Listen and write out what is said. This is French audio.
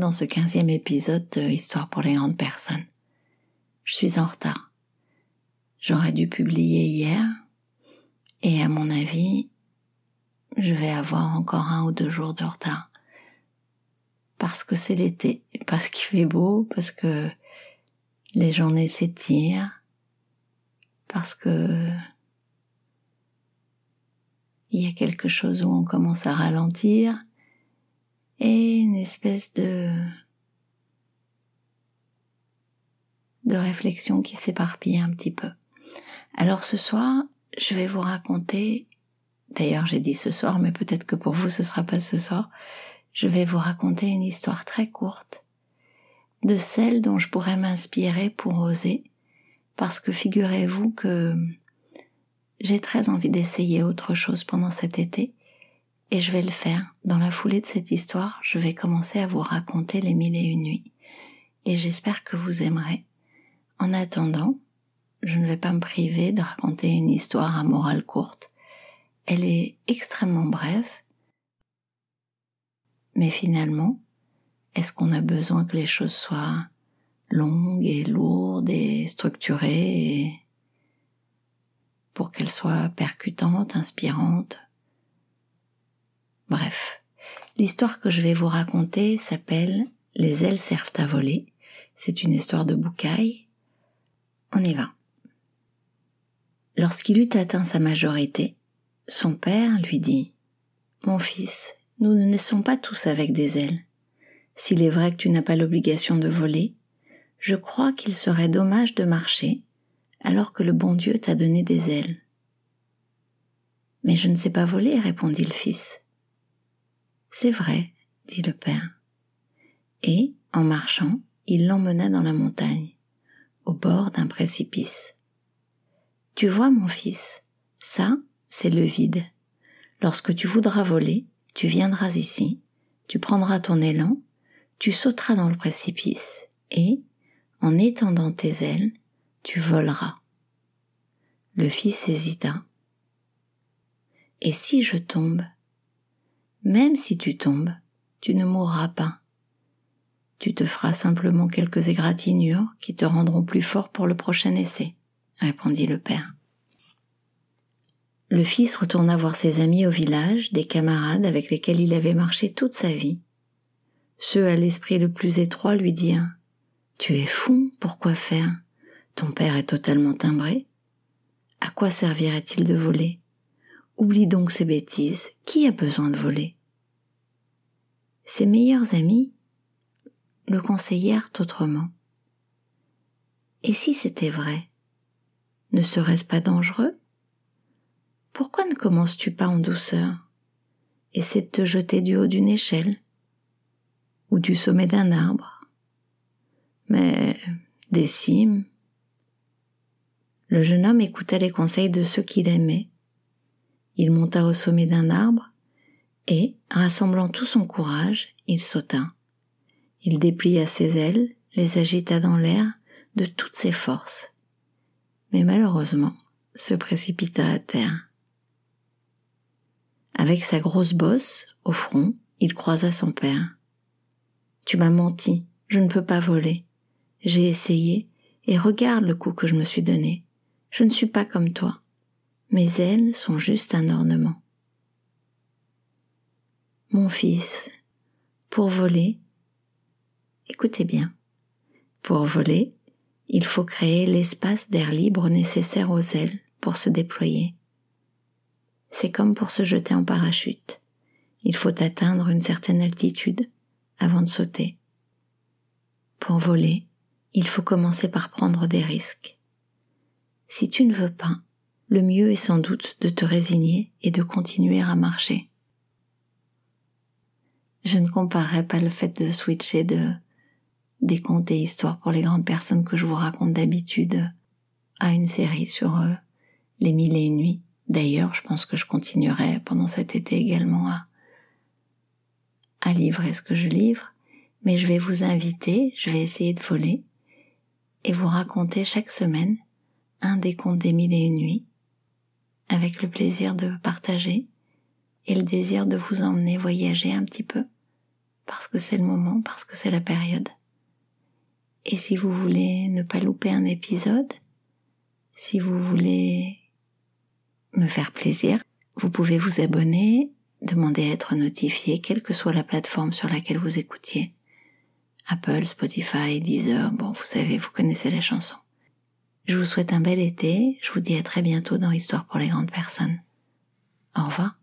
dans ce quinzième épisode de Histoire pour les grandes personnes. Je suis en retard. J'aurais dû publier hier, et à mon avis, je vais avoir encore un ou deux jours de retard. Parce que c'est l'été, parce qu'il fait beau, parce que les journées s'étirent, parce que il y a quelque chose où on commence à ralentir et une espèce de de réflexion qui s'éparpille un petit peu. Alors ce soir, je vais vous raconter D'ailleurs, j'ai dit ce soir, mais peut-être que pour vous ce sera pas ce soir. Je vais vous raconter une histoire très courte de celle dont je pourrais m'inspirer pour oser, parce que figurez-vous que j'ai très envie d'essayer autre chose pendant cet été, et je vais le faire. Dans la foulée de cette histoire, je vais commencer à vous raconter les mille et une nuits, et j'espère que vous aimerez. En attendant, je ne vais pas me priver de raconter une histoire à morale courte, elle est extrêmement brève, mais finalement, est-ce qu'on a besoin que les choses soient longues et lourdes et structurées pour qu'elles soient percutantes, inspirantes? Bref, l'histoire que je vais vous raconter s'appelle Les ailes servent à voler. C'est une histoire de boucaille. On y va. Lorsqu'il eut atteint sa majorité, son père lui dit Mon fils, nous ne sommes pas tous avec des ailes. S'il est vrai que tu n'as pas l'obligation de voler, je crois qu'il serait dommage de marcher alors que le bon Dieu t'a donné des ailes. Mais je ne sais pas voler, répondit le fils. C'est vrai, dit le père. Et, en marchant, il l'emmena dans la montagne, au bord d'un précipice. Tu vois, mon fils, ça, c'est le vide. Lorsque tu voudras voler, tu viendras ici, tu prendras ton élan, tu sauteras dans le précipice, et, en étendant tes ailes, tu voleras. Le fils hésita. Et si je tombe? Même si tu tombes, tu ne mourras pas. Tu te feras simplement quelques égratignures qui te rendront plus fort pour le prochain essai, répondit le père. Le fils retourna voir ses amis au village, des camarades avec lesquels il avait marché toute sa vie. Ceux à l'esprit le plus étroit lui dirent Tu es fou, pourquoi faire? Ton père est totalement timbré. À quoi servirait-il de voler? Oublie donc ces bêtises. Qui a besoin de voler? Ses meilleurs amis le conseillèrent autrement. Et si c'était vrai Ne serait-ce pas dangereux? Pourquoi ne commences-tu pas en douceur? Essaie de te jeter du haut d'une échelle ou du sommet d'un arbre. Mais des cimes. Le jeune homme écouta les conseils de ceux qu'il aimait. Il monta au sommet d'un arbre et, rassemblant tout son courage, il sauta. Il déplia ses ailes, les agita dans l'air de toutes ses forces. Mais malheureusement, se précipita à terre. Avec sa grosse bosse au front, il croisa son père. Tu m'as menti, je ne peux pas voler. J'ai essayé, et regarde le coup que je me suis donné. Je ne suis pas comme toi. Mes ailes sont juste un ornement. Mon fils, pour voler, écoutez bien, pour voler, il faut créer l'espace d'air libre nécessaire aux ailes pour se déployer. C'est comme pour se jeter en parachute. Il faut atteindre une certaine altitude avant de sauter. Pour voler, il faut commencer par prendre des risques. Si tu ne veux pas, le mieux est sans doute de te résigner et de continuer à marcher. Je ne comparerai pas le fait de switcher de des contes et histoires pour les grandes personnes que je vous raconte d'habitude à une série sur euh, les mille et une nuits. D'ailleurs, je pense que je continuerai pendant cet été également à, à livrer ce que je livre, mais je vais vous inviter, je vais essayer de voler et vous raconter chaque semaine un des contes des mille et une nuits, avec le plaisir de partager et le désir de vous emmener voyager un petit peu parce que c'est le moment, parce que c'est la période. Et si vous voulez ne pas louper un épisode, si vous voulez me faire plaisir, vous pouvez vous abonner, demander à être notifié, quelle que soit la plateforme sur laquelle vous écoutiez. Apple, Spotify, Deezer, bon, vous savez, vous connaissez la chanson. Je vous souhaite un bel été, je vous dis à très bientôt dans Histoire pour les grandes personnes. Au revoir.